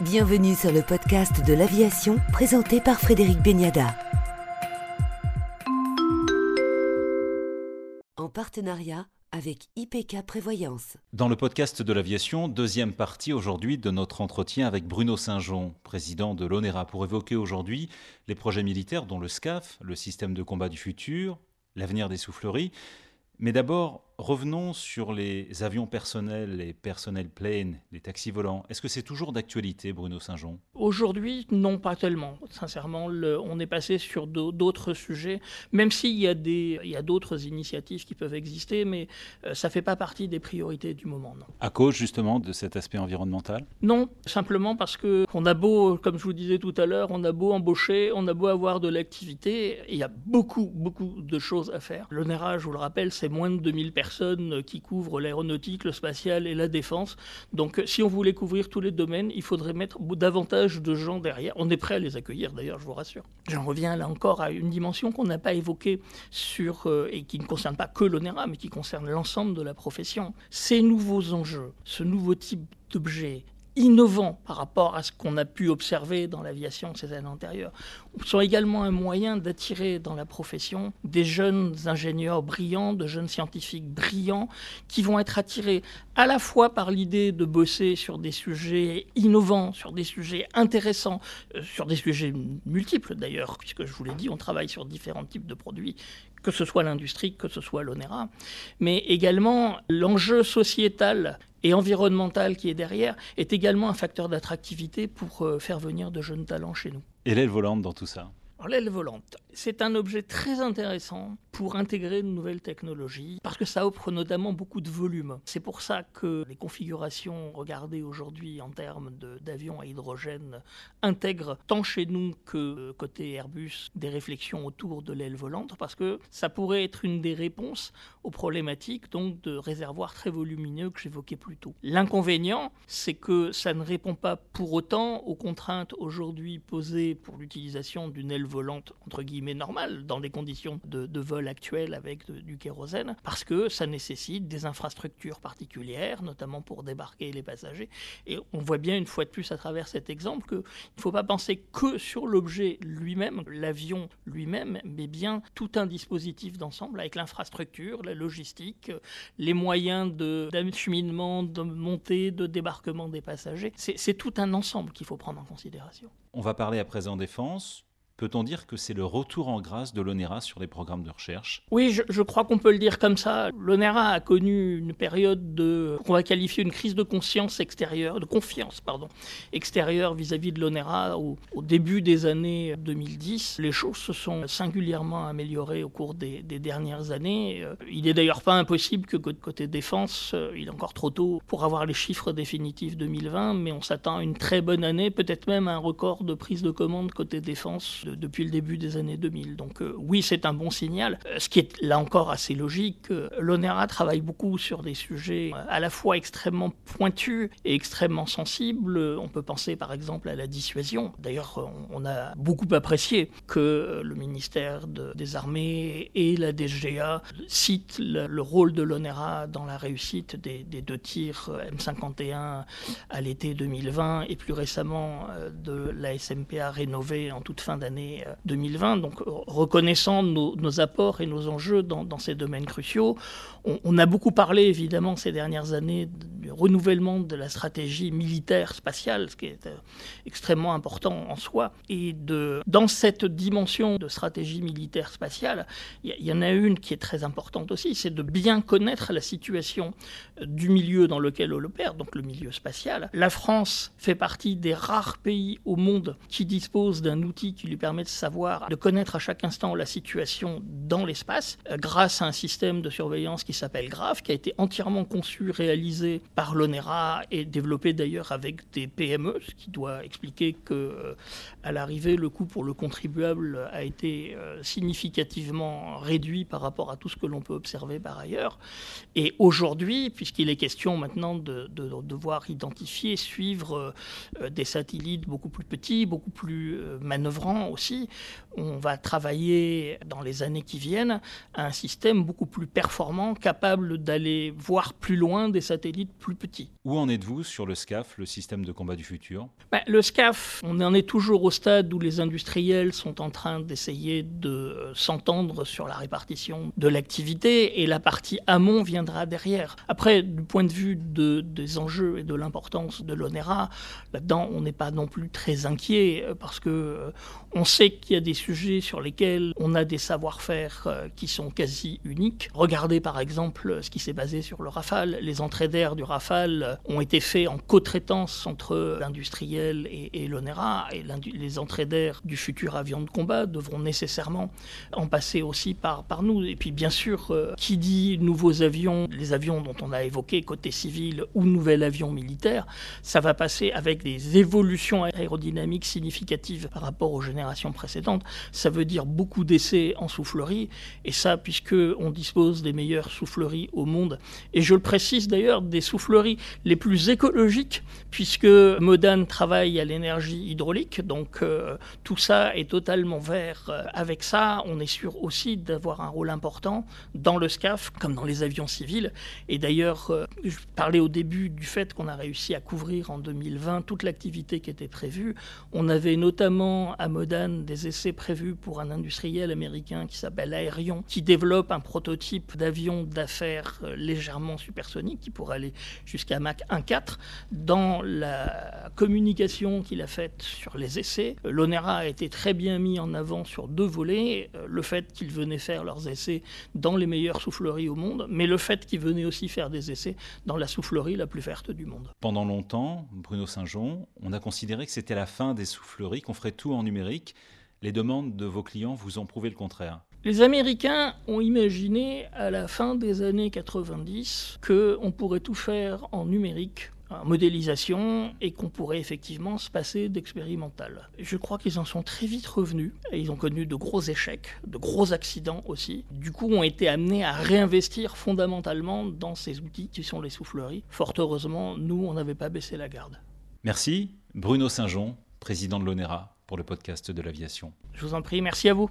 Bienvenue sur le podcast de l'aviation présenté par Frédéric Beniada. En partenariat avec IPK Prévoyance. Dans le podcast de l'aviation, deuxième partie aujourd'hui de notre entretien avec Bruno Saint-Jean, président de l'ONERA, pour évoquer aujourd'hui les projets militaires dont le SCAF, le système de combat du futur, l'avenir des souffleries. Mais d'abord, revenons sur les avions personnels, les personnels planes, les taxis volants. Est-ce que c'est toujours d'actualité, Bruno Saint-Jean? Aujourd'hui, non, pas tellement. Sincèrement, on est passé sur d'autres sujets, même s'il y a d'autres initiatives qui peuvent exister, mais euh, ça ne fait pas partie des priorités du moment. Non. À cause justement de cet aspect environnemental? Non, simplement parce que on a beau, comme je vous disais tout à l'heure, on a beau embaucher, on a beau avoir de l'activité, il y a beaucoup, beaucoup de choses à faire. L'ONERA, je vous le rappelle, c'est moins de 2000 personnes personnes qui couvrent l'aéronautique, le spatial et la défense. Donc si on voulait couvrir tous les domaines, il faudrait mettre davantage de gens derrière. On est prêt à les accueillir d'ailleurs, je vous rassure. J'en reviens là encore à une dimension qu'on n'a pas évoquée sur, euh, et qui ne concerne pas que l'ONERA, mais qui concerne l'ensemble de la profession. Ces nouveaux enjeux, ce nouveau type d'objet, innovants par rapport à ce qu'on a pu observer dans l'aviation ces années antérieures, sont également un moyen d'attirer dans la profession des jeunes ingénieurs brillants, de jeunes scientifiques brillants, qui vont être attirés à la fois par l'idée de bosser sur des sujets innovants, sur des sujets intéressants, euh, sur des sujets multiples d'ailleurs, puisque je vous l'ai dit, on travaille sur différents types de produits que ce soit l'industrie, que ce soit l'ONERA, mais également l'enjeu sociétal et environnemental qui est derrière est également un facteur d'attractivité pour euh, faire venir de jeunes talents chez nous. Et l'aile volante dans tout ça? L'aile volante, c'est un objet très intéressant pour intégrer de nouvelles technologies, parce que ça offre notamment beaucoup de volume. C'est pour ça que les configurations regardées aujourd'hui en termes d'avions à hydrogène intègrent tant chez nous que côté Airbus des réflexions autour de l'aile volante, parce que ça pourrait être une des réponses aux problématiques donc de réservoirs très volumineux que j'évoquais plus tôt. L'inconvénient, c'est que ça ne répond pas pour autant aux contraintes aujourd'hui posées pour l'utilisation d'une aile volante entre guillemets normale dans des conditions de, vol actuel avec du kérosène, parce que ça nécessite des infrastructures particulières, notamment pour débarquer les passagers. Et on voit bien une fois de plus à travers cet exemple qu'il ne faut pas penser que sur l'objet lui-même, l'avion lui-même, mais bien tout un dispositif d'ensemble avec l'infrastructure, la logistique, les moyens d'acheminement, de, de montée, de débarquement des passagers. C'est tout un ensemble qu'il faut prendre en considération. On va parler à présent défense. Peut-on dire que c'est le retour en grâce de l'ONERA sur les programmes de recherche? Oui, je, crois qu'on peut le dire comme ça. L'ONERA a connu une période de, qu'on va qualifier une crise de conscience extérieure, de confiance, pardon, extérieure vis-à-vis de l'ONERA au, début des années 2010. Les choses se sont singulièrement améliorées au cours des, dernières années. Euh, il n'est d'ailleurs pas impossible que côté défense, euh, il est encore trop tôt pour avoir les chiffres définitifs 2020, mais on s'attend à une très bonne année, peut-être même un record de prise de commande côté défense depuis le début des années 2000. Donc euh, oui, c'est un bon signal. Euh, ce qui est là encore assez logique, euh, l'ONERA travaille beaucoup sur des sujets à la fois extrêmement pointus et extrêmement sensibles. On peut penser par exemple à la dissuasion. D'ailleurs, on a beaucoup apprécié que le ministère des Armées et la DGA citent le, rôle de l'ONERA dans la réussite des, des deux tirs M51 à l'été 2020 et plus récemment de la SMPA rénovée en toute fin d'année 2020. Donc, reconnaissant nos, apports et nos enjeux dans, ces domaines cruciaux, on, a beaucoup parlé, évidemment, ces dernières années du renouvellement de la stratégie militaire spatiale, ce qui est euh, extrêmement important en soi. Et de, dans cette dimension de stratégie militaire spatiale, il y, en a une qui est très importante aussi, c'est de bien connaître la situation euh, du milieu dans lequel on opère, donc le milieu spatial. La France fait partie des rares pays au monde qui disposent d'un outil qui lui permet de savoir, de connaître à chaque instant la situation dans l'espace, euh, grâce à un système de surveillance qui s'appelle GRAPH, qui a été entièrement conçu, réalisé par l'ONERA et développé d'ailleurs avec des PME, ce qui doit expliquer que euh, à l'arrivée, le coût pour le contribuable a été euh, significativement réduit par rapport à tout ce que l'on peut observer par ailleurs. Et aujourd'hui, puisqu'il est question maintenant de, devoir identifier, suivre des satellites beaucoup plus petits, beaucoup plus manœuvrants, aussi, on va travailler dans les années qui viennent à un système beaucoup plus performant, capable d'aller voir plus loin des satellites plus petits. Où en êtes-vous sur le SCAF, le système de combat du futur? Ben, Le SCAF, on en est toujours au stade où les industriels sont en train d'essayer de s'entendre sur la répartition de l'activité et la partie amont viendra derrière. Après, du point de vue de, des enjeux et de l'importance de l'ONERA, là-dedans, on n'est pas non plus très inquiet parce que euh, on sait qu'il y a des sujets sur lesquels on a des savoir-faire euh, qui sont quasi uniques. Regardez par exemple ce qui s'est basé sur le Rafale. Les entrées d'air du Rafale ont été faits en co-traitance entre l'industriel et, l'ONERA, et les entrées d'air du futur avion de combat devront nécessairement en passer aussi par, par nous. Et puis bien sûr, euh, qui dit nouveaux avions, les avions dont on a évoqué côté civil ou nouvel avion militaire, ça va passer avec des évolutions aérodynamiques significatives par rapport aux générations précédentes ça veut dire beaucoup d'essais en soufflerie, et ça puisque on dispose des meilleures souffleries au monde. Et je le précise d'ailleurs, des souffleries les plus écologiques, puisque Modane travaille à l'énergie hydraulique, donc euh, tout ça est totalement vert. Euh, avec ça, on est sûr aussi d'avoir un rôle important dans le SCAF, comme dans les avions civils. Et d'ailleurs, euh, je parlais au début du fait qu'on a réussi à couvrir en 2020 toute l'activité qui était prévue. On avait notamment à Modane des essais prévu pour un industriel américain qui s'appelle Aerion, qui développe un prototype d'avion d'affaires euh, légèrement supersonique qui pourrait aller jusqu'à Mach 1.4. Dans la communication qu'il a faite sur les essais, l'ONERA a été très bien mis en avant sur deux volets. Euh, le fait qu'ils venaient faire leurs essais dans les meilleures souffleries au monde, mais le fait qu'ils venaient aussi faire des essais dans la soufflerie la plus verte du monde. Pendant longtemps, Bruno Saint-Jean, on a considéré que c'était la fin des souffleries, qu'on ferait tout en numérique les demandes de vos clients vous ont prouvé le contraire. Les Américains ont imaginé à la fin des années 90 qu'on pourrait tout faire en numérique en modélisation et qu'on pourrait effectivement se passer d'expérimental. Je crois qu'ils en sont très vite revenus et ils ont connu de gros échecs, de gros accidents aussi. Du coup, ont été amenés à réinvestir fondamentalement dans ces outils qui sont les souffleries. Fort heureusement, nous, on n'avait pas baissé la garde. Merci, Bruno Saint-Jean, président de l'ONERA pour le podcast de l'aviation. Je vous en prie, merci à vous.